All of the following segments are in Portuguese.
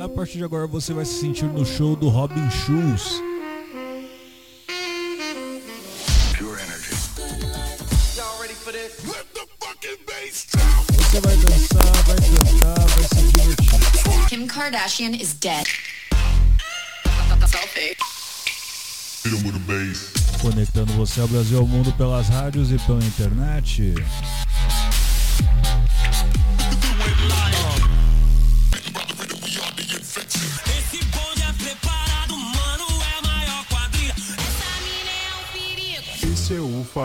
A partir de agora você vai se sentir no show do Robin Schulz. Você vai dançar, vai cantar, vai se divertir. Kim Kardashian is dead. Conectando você ao Brasil ao mundo pelas rádios e pela internet.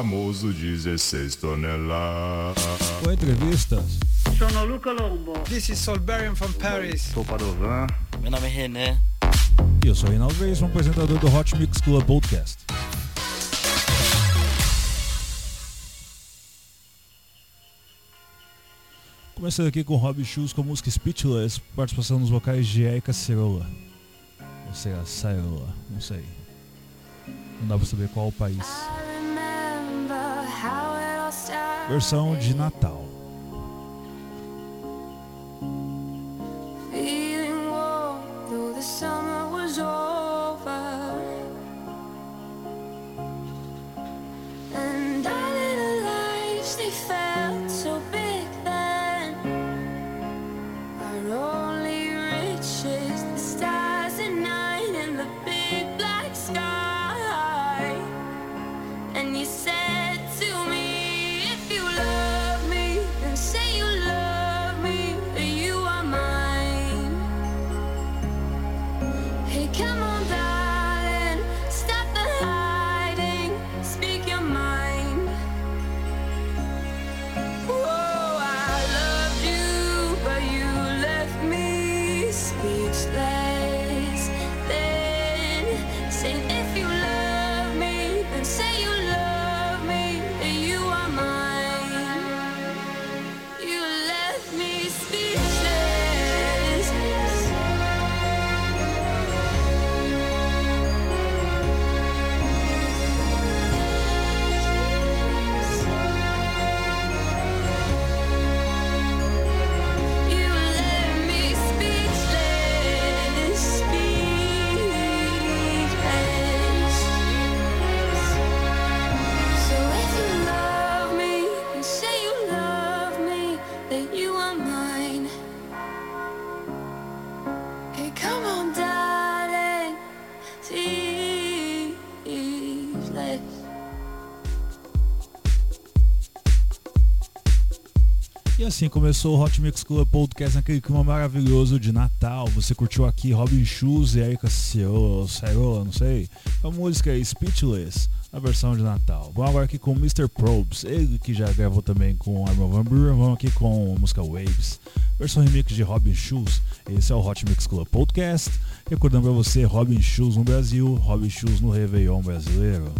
Famoso 16 toneladas. Com entrevistas, Sono Luca Lombo. This is Solberian from Paris. Sou Padovan. Meu nome é René. e eu sou Reinaldo Reis, um apresentador do Hot Mix Club Podcast. Começando aqui com Rob Schulz com a música Speechless, participação nos vocais de Erika Cerola. Ou seja, Cerola, não sei. Não dá pra saber qual o país. Versão de Natal. Assim começou o Hot Mix Club Podcast naquele clima maravilhoso de Natal. Você curtiu aqui Robin Schulz e Erika Cerola, não sei. A música é Speechless, a versão de Natal. Vamos agora aqui com Mr. Probes, ele que já gravou também com Armin Van Buren. Vamos aqui com a música Waves, versão remix de Robin Schulz. Esse é o Hot Mix Club Podcast. Recordando pra você, Robin Schulz no Brasil, Robin Schulz no Réveillon brasileiro.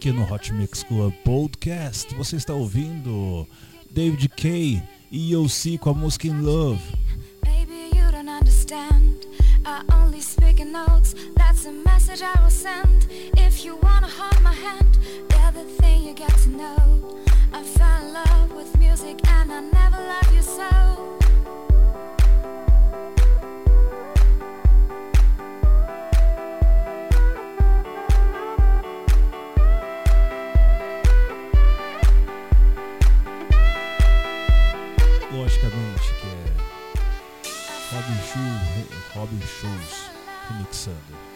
Aqui no Hot Mix Club Podcast você está ouvindo David Kay e EOC com a música In Love. Maybe you don't understand. I only speak in notes. That's the message I will send. If you wanna hold my hand, the thing you get to know. I love with music and I never you so. Robin Schulz remixando.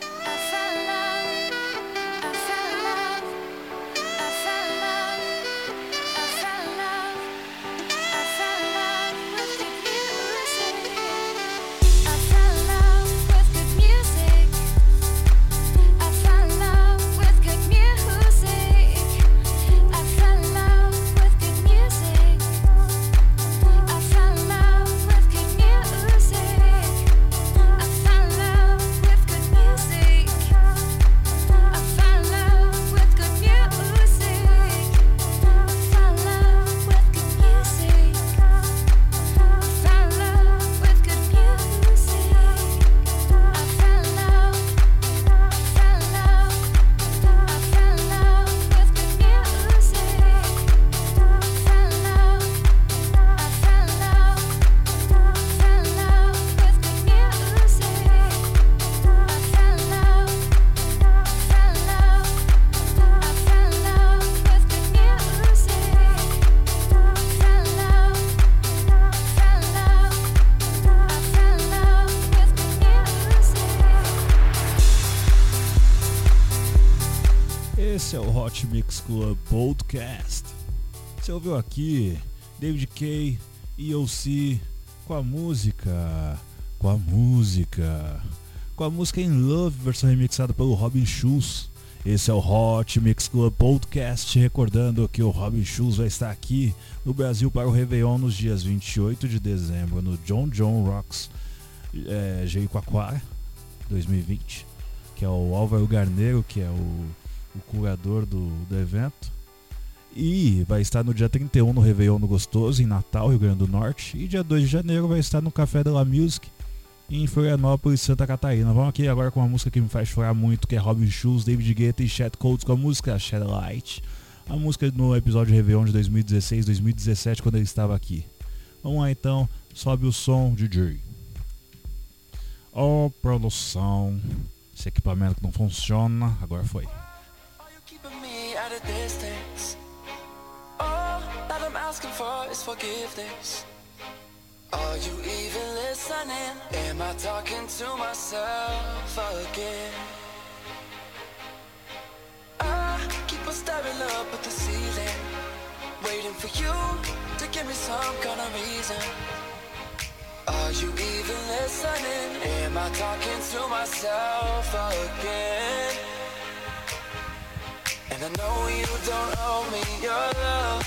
Club Podcast. Você ouviu aqui David Kay e EOC com a música, com a música, com a música In Love, versão remixada pelo Robin Schulz. Esse é o Hot Mix Club Podcast, recordando que o Robin Schulz vai estar aqui no Brasil para o Réveillon nos dias 28 de dezembro no John John Rocks é, Jericoacoara 2020, que é o Álvaro Garneiro, que é o, o curador do, do evento. E vai estar no dia 31 no Réveillon no Gostoso, em Natal, Rio Grande do Norte. E dia 2 de janeiro vai estar no Café de la Music, em Florianópolis, Santa Catarina. Vamos aqui agora com uma música que me faz chorar muito, que é Robin Schulz, David Guetta e Chet Coates com a música Shed Light. A música no episódio Réveillon de 2016, 2017, quando ele estava aqui. Vamos lá então, sobe o som, DJ. Ó, produção. Esse equipamento que não funciona, agora foi. At a distance? All that I'm asking for is forgiveness. Are you even listening? Am I talking to myself again? I keep on staring up at the ceiling, waiting for you to give me some kind of reason. Are you even listening? Am I talking to myself again? And I know you don't owe me your love.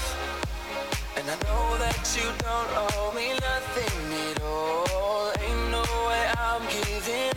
And I know that you don't owe me nothing at all. Ain't no way I'm giving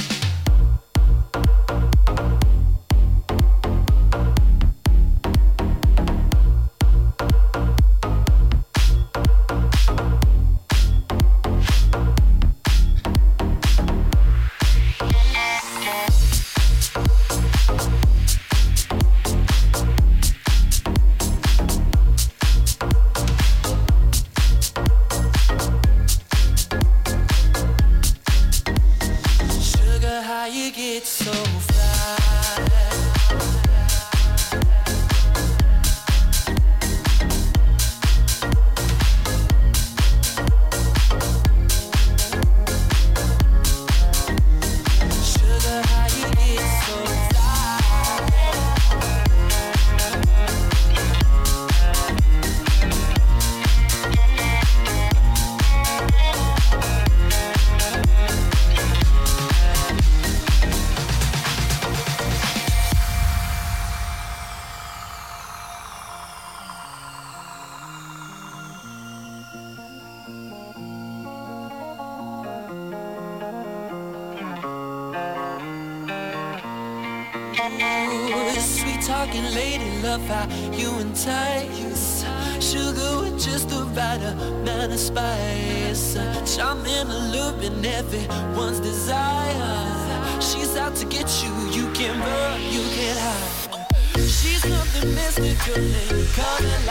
color, color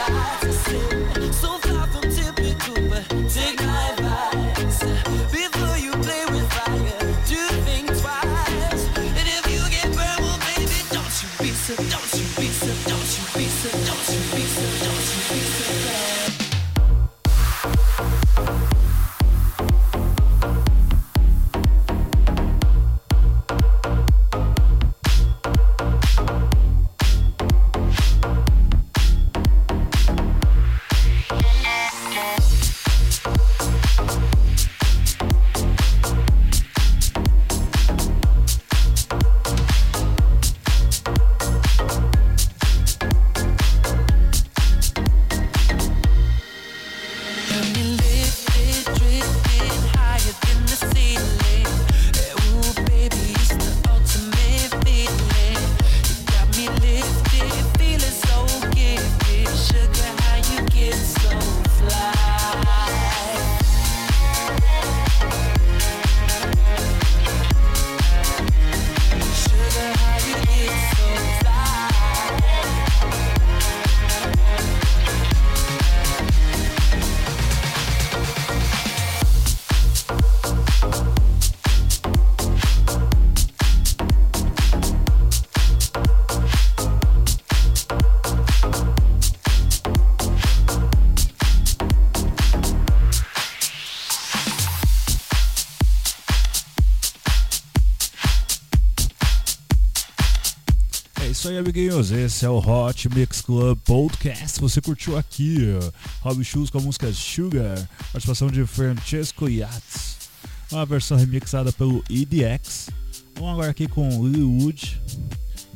amiguinhos. Esse é o Hot Mix Club Podcast. Você curtiu aqui Rob Shoes com a música Sugar, participação de Francesco Yates, uma versão remixada pelo EDX. Vamos agora aqui com Lily Wood,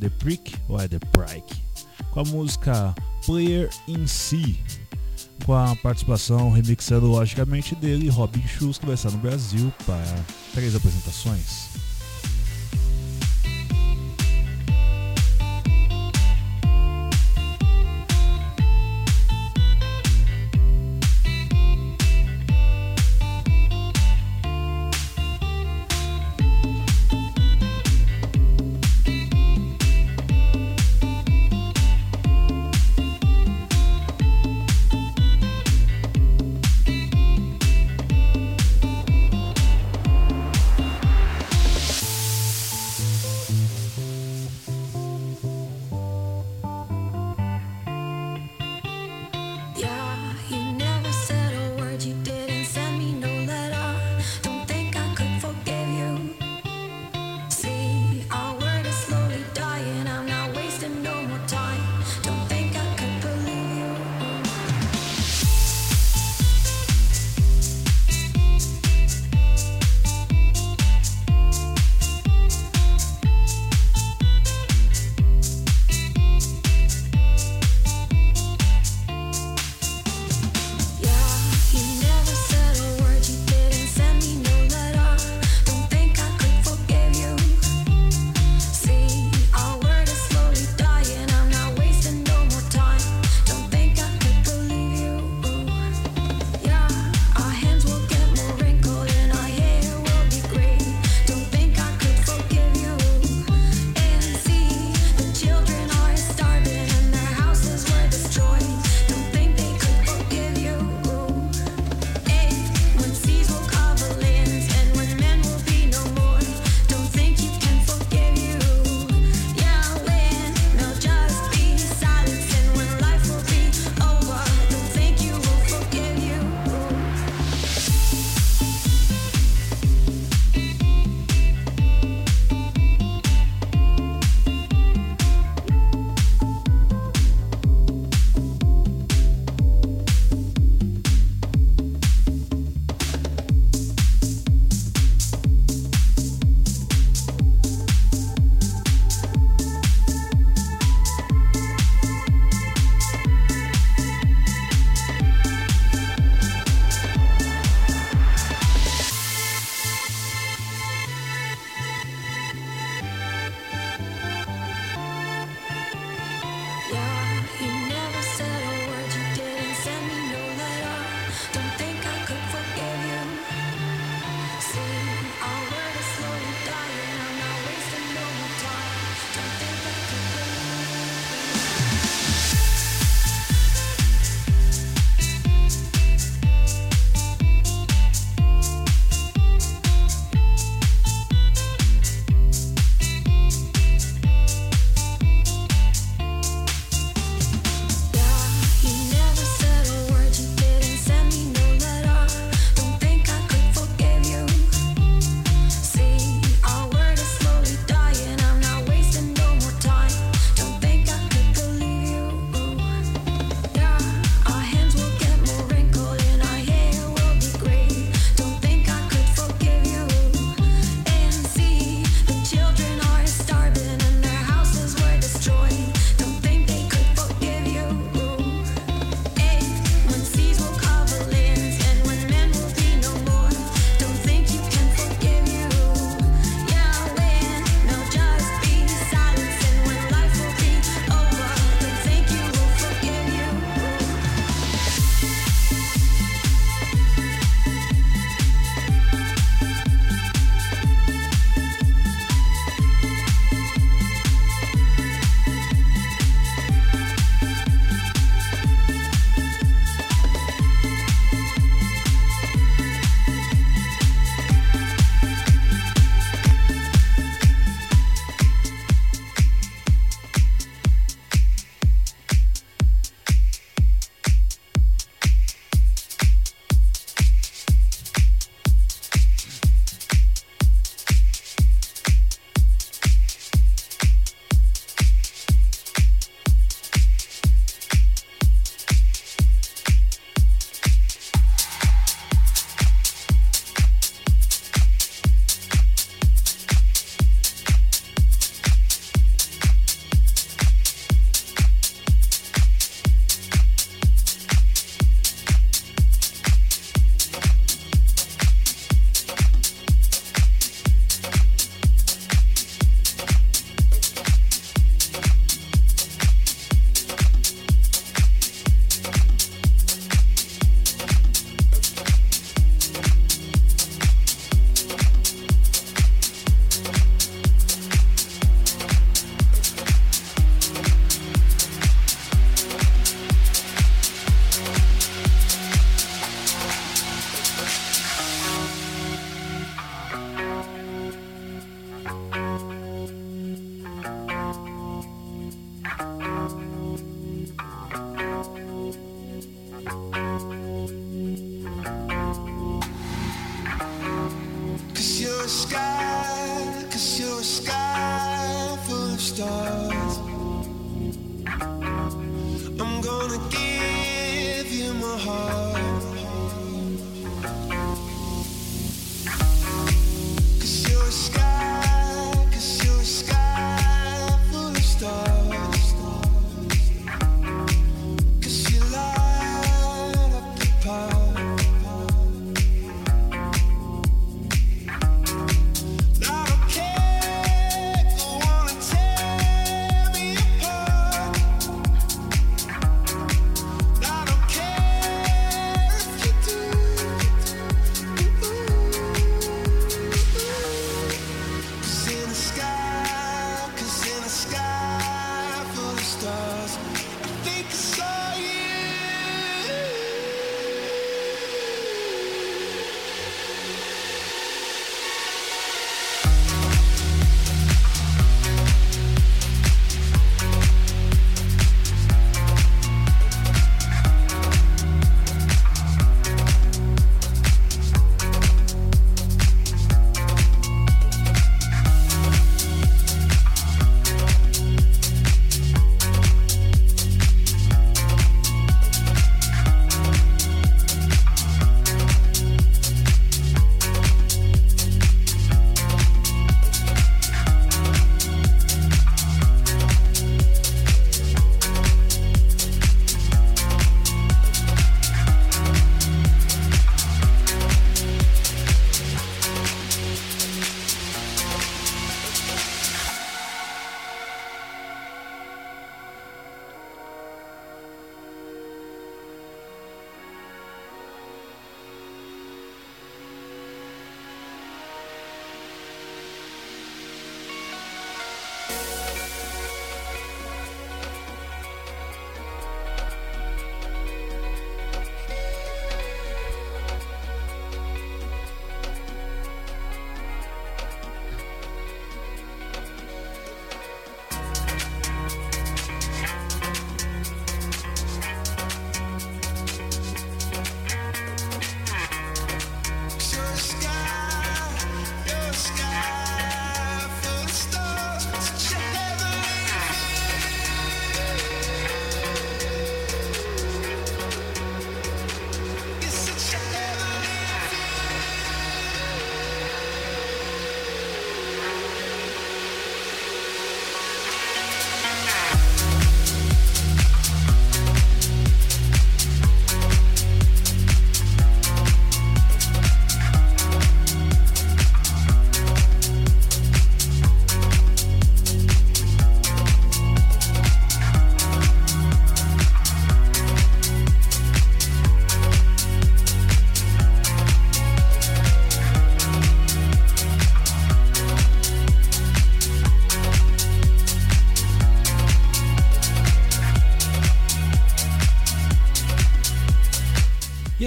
The Prick ou é The Prike, com a música Player in C, com a participação remixando logicamente dele, Robin Schulz, que vai estar no Brasil para três apresentações.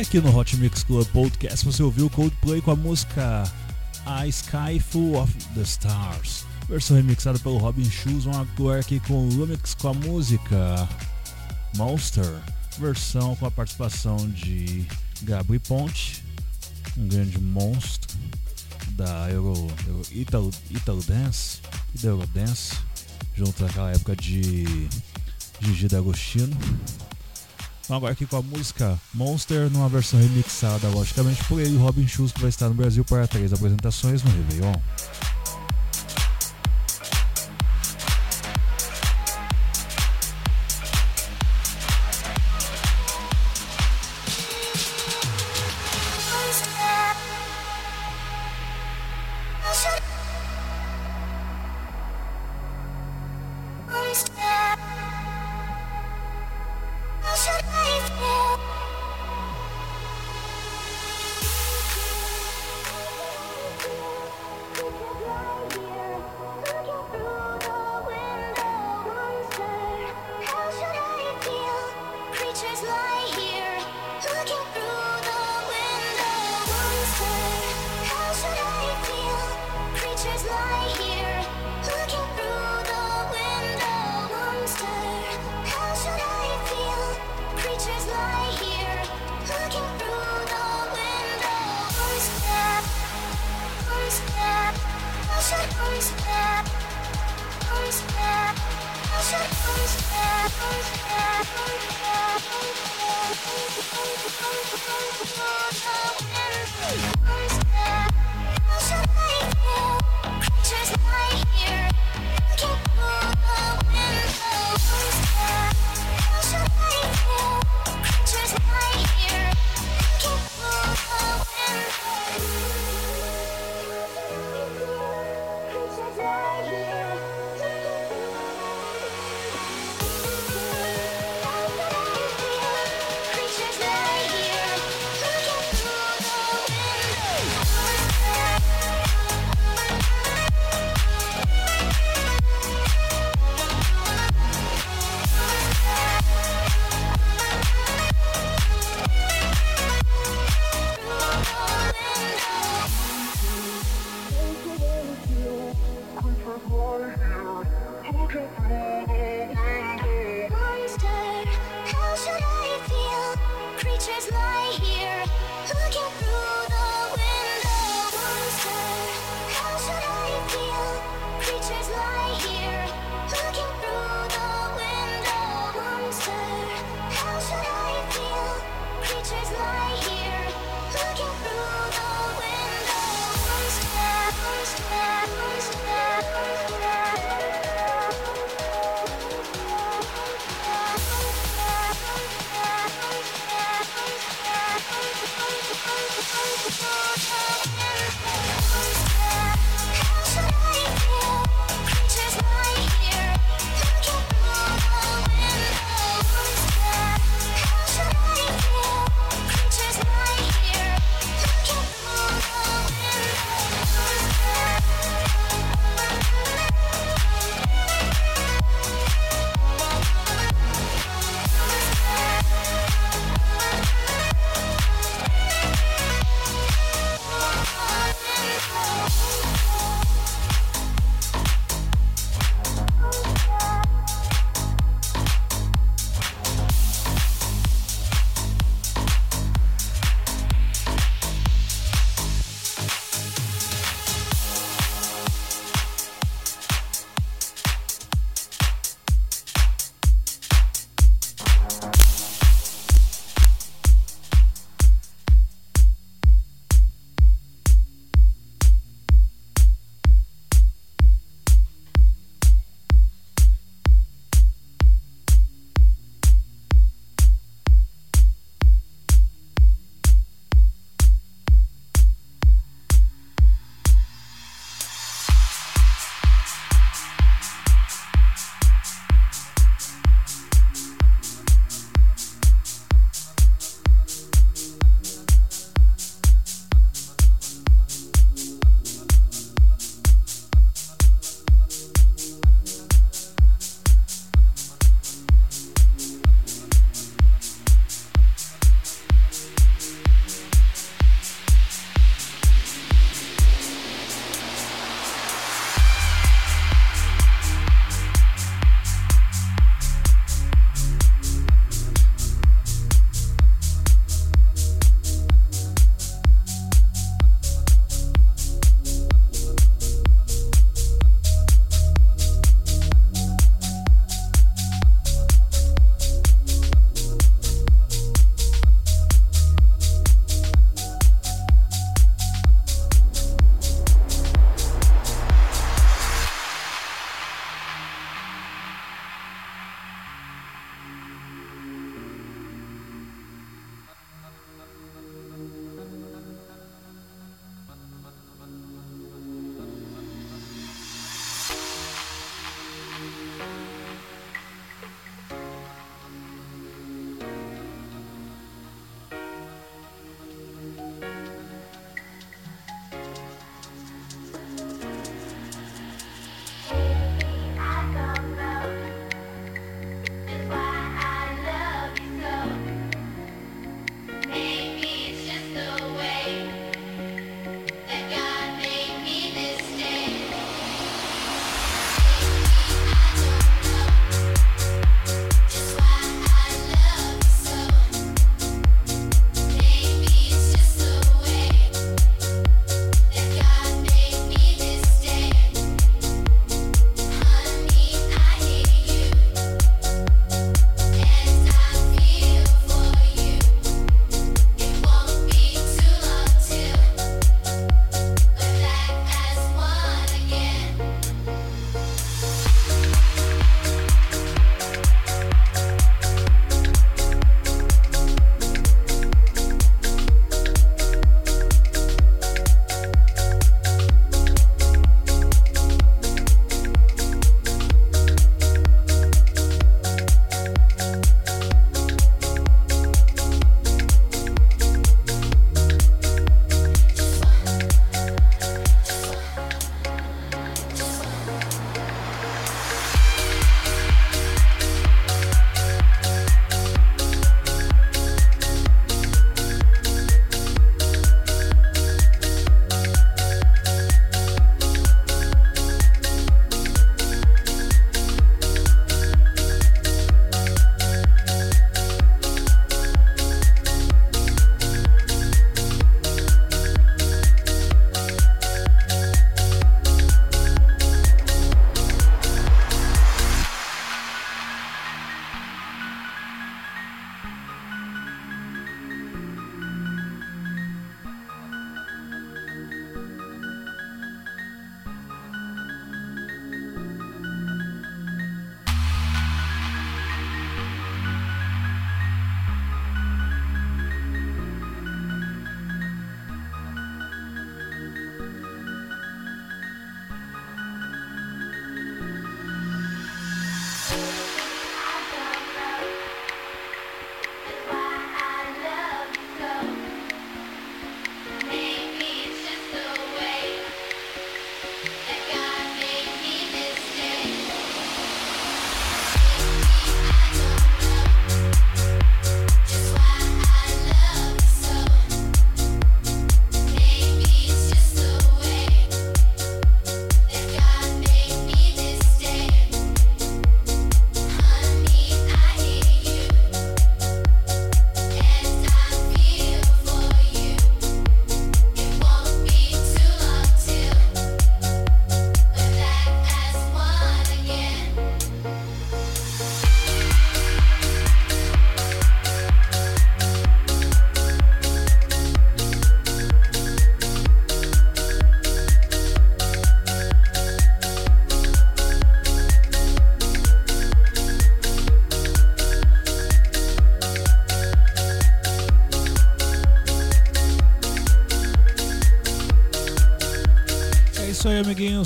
Aqui no Hot Mix Club Podcast você ouviu Coldplay com a música A Sky Full of the Stars, versão remixada pelo Robin Schulz. Vamos agora aqui com o Lumix com a música Monster, versão com a participação de Gabri Ponte, um grande monstro da Euro, Euro Italo, Italo Dance e da Eurodance, junto naquela época de Gigi D'Agostino. Vamos agora aqui com a música Monster, numa versão remixada, logicamente, por ele, Robin Schulz, que vai estar no Brasil para três apresentações no Réveillon. Just lie here. Look at me.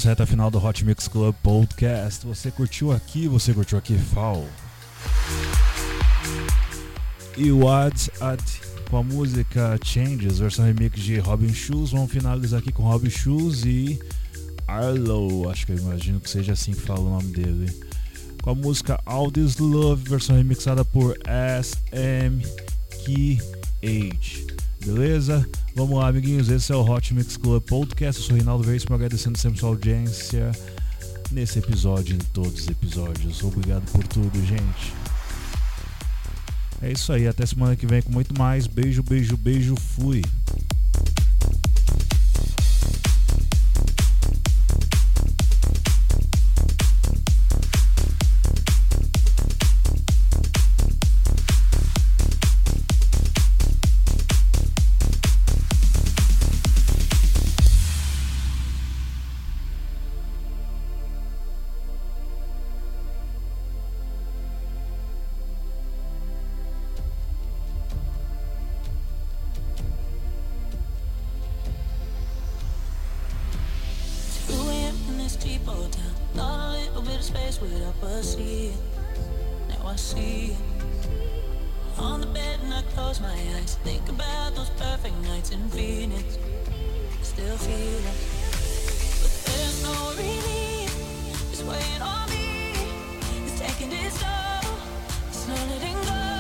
Amiguinhos. Reta final do Hot Mix Club Podcast. Você curtiu aqui, você curtiu aqui, Fall. E o Ads Ad com a música Changes, versão remix de Robin Shoes. Vamos finalizar aqui com Robin Shoes e Arlo, acho que eu imagino que seja assim que fala o nome dele. Com a música All This Love, versão remixada por SMKH. Beleza? Vamos lá, amiguinhos. Esse é o Hot Mix Club Podcast. Eu sou o Reinaldo Veríssimo, agradecendo sempre sua audiência nesse episódio e em todos os episódios. Obrigado por tudo, gente. É isso aí. Até semana que vem com muito mais. Beijo, beijo, beijo. Fui. I see. On the bed and I close my eyes. Think about those perfect nights in Phoenix. Still feel it. But there's no relief. It's weighing on me. It's taking its toll. It's not letting go.